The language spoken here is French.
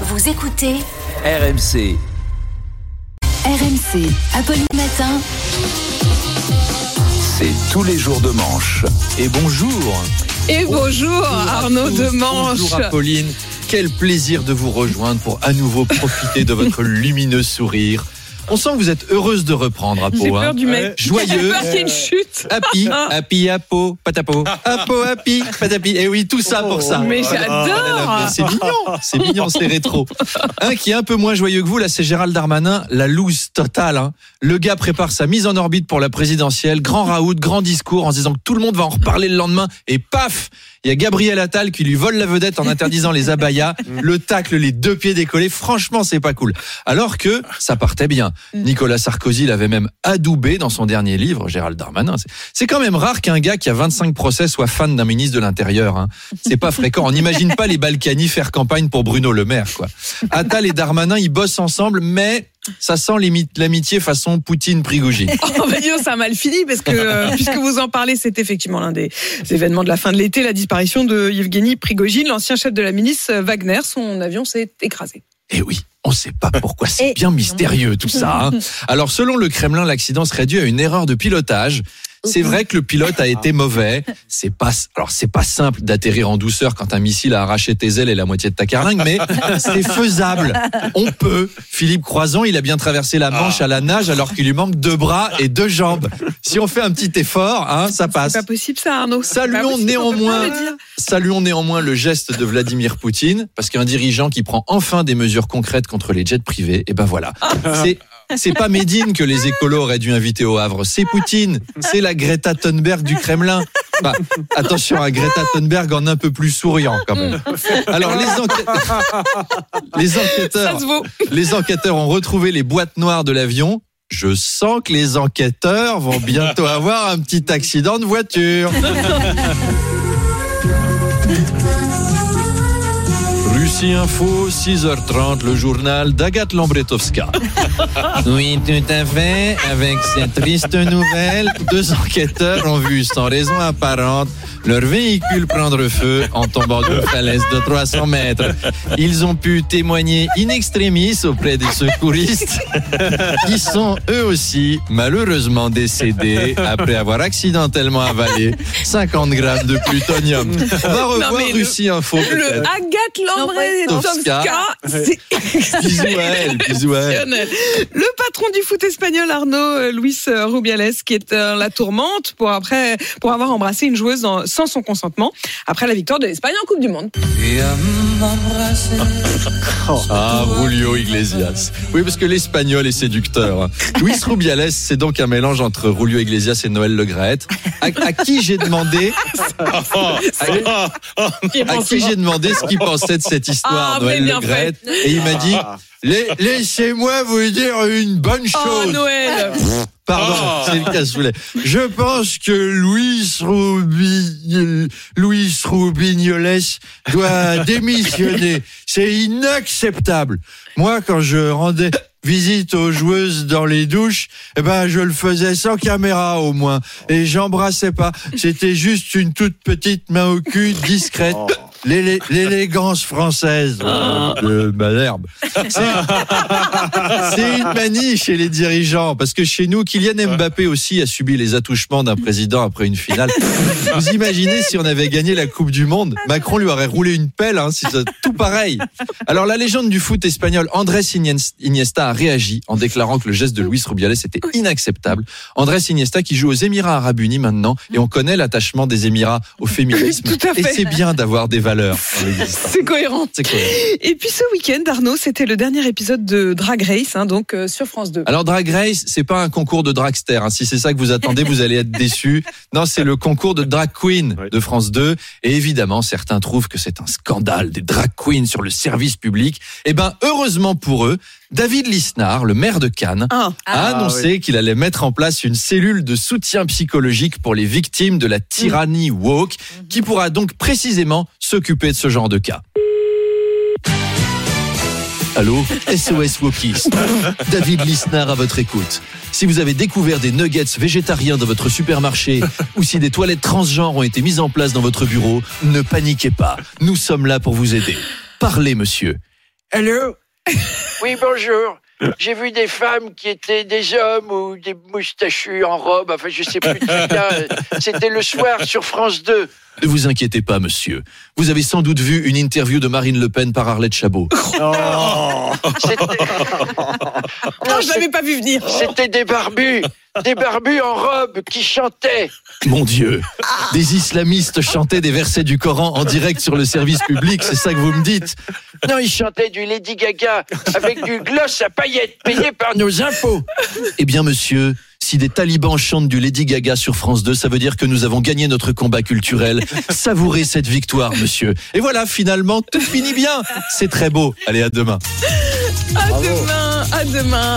Vous écoutez RMC. RMC. Apolline Matin. C'est tous les jours de manche. Et bonjour. Et bonjour, Arnaud tous, Demanche. Bonjour Apolline. Quel plaisir de vous rejoindre pour à nouveau profiter de votre lumineux sourire. On sent que vous êtes heureuse de reprendre, Apo. J'ai hein. peur du mec. J'ai Joyeux. peur qu'il y ait une chute. Happy, happy, apo, patapo. Apo, happy, patapi. Et oui, tout ça pour ça. Mais j'adore. C'est mignon, c'est mignon, c'est rétro. Un qui est un peu moins joyeux que vous, là, c'est Gérald Darmanin, la loose totale. hein. Le gars prépare sa mise en orbite pour la présidentielle, grand raout, grand discours en se disant que tout le monde va en reparler le lendemain, et paf il y a Gabriel Attal qui lui vole la vedette en interdisant les abayas, le tacle, les deux pieds décollés. Franchement, c'est pas cool. Alors que ça partait bien. Nicolas Sarkozy l'avait même adoubé dans son dernier livre, Gérald Darmanin. C'est- C'est quand même rare qu'un gars qui a 25 procès soit fan d'un ministre de l'Intérieur. Hein. C'est pas fréquent. On n'imagine pas les Balkany faire campagne pour Bruno Le Maire. Quoi. Attal et Darmanin, ils bossent ensemble, mais ça sent l'amitié façon Poutine-Prigogine. Va dire ça a mal fini parce que euh, puisque vous en parlez, c'est effectivement l'un des événements de la fin de l'été, la disparition de Yevgeny Prigogine, l'ancien chef de la milice euh, Wagner. Son avion s'est écrasé. Eh oui, on sait pas pourquoi. C'est bien mystérieux tout ça. hein. Alors selon le Kremlin, l'accident serait dû à une erreur de pilotage. C'est vrai que le pilote a été mauvais. C'est pas alors c'est pas simple d'atterrir en douceur quand un missile a arraché tes ailes et la moitié de ta carlingue, mais c'est faisable. On peut. Philippe Croison, il a bien traversé la Manche à la nage alors qu'il lui manque deux bras et deux jambes. Si on fait un petit effort, hein, ça passe. C'est pas possible ça, Arnaud. Saluons possible, néanmoins, saluons néanmoins le geste de Vladimir Poutine, parce qu'un dirigeant qui prend enfin des mesures concrètes contre les jets privés, et ben voilà. C'est, c'est pas Médine que les écolos auraient dû inviter au Havre, c'est Poutine, c'est la Greta Thunberg du Kremlin. Bah, attention à Greta Thunberg en un peu plus souriant quand même. Alors les, enquêteurs, les enquêteurs ont retrouvé les boîtes noires de l'avion. Je sens que les enquêteurs vont bientôt avoir un petit accident de voiture. Info, 6h30, le journal d'Agathe Lambretowska. Oui, tout à fait. Avec cette triste nouvelle, deux enquêteurs ont vu, sans raison apparente, leur véhicule prendre feu en tombant d'une falaise de 300 mètres. Ils ont pu témoigner in extremis auprès des secouristes qui sont eux aussi malheureusement décédés après avoir accidentellement avalé 50 grammes de plutonium. On va revoir le- Russie Info Le peut-être. Agathe Lambretowska, c'est Bisous à elle, bisous à elle. exceptionnel. Le patron du foot espagnol Arnaud euh, Luis euh, Rubiales qui est euh, la tourmente pour après pour avoir embrassé une joueuse sans son consentement après la victoire de l'Espagne en Coupe du Monde. Ah, Julio Iglesias. Oui, parce que l'espagnol est séducteur. hein. Luis Rubiales, c'est donc un mélange entre Julio Iglesias et Noël Le Graët. À, à qui j'ai demandé, à, à qui j'ai demandé ce qu'il pensait de cette histoire, Ah, mais Noël bien Le et il m'a dit. La- Laissez-moi vous dire une bonne Oh chose. Noël Pardon, c'est le cas, je pense que Luis Rubi, Luis Rubignoles doit démissionner. C'est inacceptable. Moi, quand je rendais visite aux joueuses dans les douches, eh ben, je le faisais sans caméra au moins. Et j'embrassais pas. C'était juste une toute petite main au cul, discrète. L'élé- L'élégance française de Malherbe. C'est c'est une manie chez les dirigeants, parce que chez nous, Kylian Mbappé aussi a subi les attouchements d'un président après une finale. Vous imaginez si on avait gagné la Coupe du Monde, Macron lui aurait roulé une pelle, hein, si ça- tout pareil. Alors la légende du foot espagnol, Andrés Inies- Iniesta a réagi en déclarant que le geste de Luis Rubiales était inacceptable. Andrés Iniesta qui joue aux Émirats Arabes Unis maintenant, et on connaît l'attachement des Émirats au féminisme. Tout à Et c'est bien d'avoir des valeurs cohérent. C'est cohérent. Et puis ce week-end, Arnaud, c'était le dernier épisode de Drag Race, hein, donc euh, sur France 2. Alors Drag Race, c'est pas un concours de dragster. hein. Si c'est ça que vous attendez, vous allez être déçus. Non, c'est le concours de drag queen de France 2. Et évidemment, certains trouvent que c'est un scandale des drag queens sur le service public. Eh ben, heureusement pour eux, David Lisnard, le maire de Cannes, Ah. a annoncé qu'il allait mettre en place une cellule de soutien psychologique pour les victimes de la tyrannie woke, qui pourra donc précisément s'occuper de ce genre de cas. Allô SOS Wokiste. David Lisnard à votre écoute. Si vous avez découvert des nuggets végétariens dans votre supermarché ou si des toilettes transgenres ont été mises en place dans votre bureau, ne paniquez pas. Nous sommes là pour vous aider. Parlez, monsieur. Allô? Oui, bonjour. J'ai vu des femmes qui étaient des hommes ou des moustachus en robe, enfin je sais plus. C'était le soir sur France 2. Ne vous inquiétez pas, monsieur. Vous avez sans doute vu une interview de Marine Le Pen par Arlette Chabot. C'était Non, je l'avais pas vu venir. c'était des barbus, des barbus en robe qui chantaient. Mon Dieu. Des islamistes chantaient des versets du Coran en direct sur le service public, c'est ça que vous me dites Non, ils chantaient du Lady Gaga avec du gloss à paillettes payé par nos impôts. Eh bien, monsieur, si des talibans chantent du Lady Gaga sur France 2, ça veut dire que nous avons gagné notre combat culturel. Savourez cette victoire, monsieur. Et voilà, finalement, tout finit bien. C'est très beau. Allez, à demain. À demain, à demain.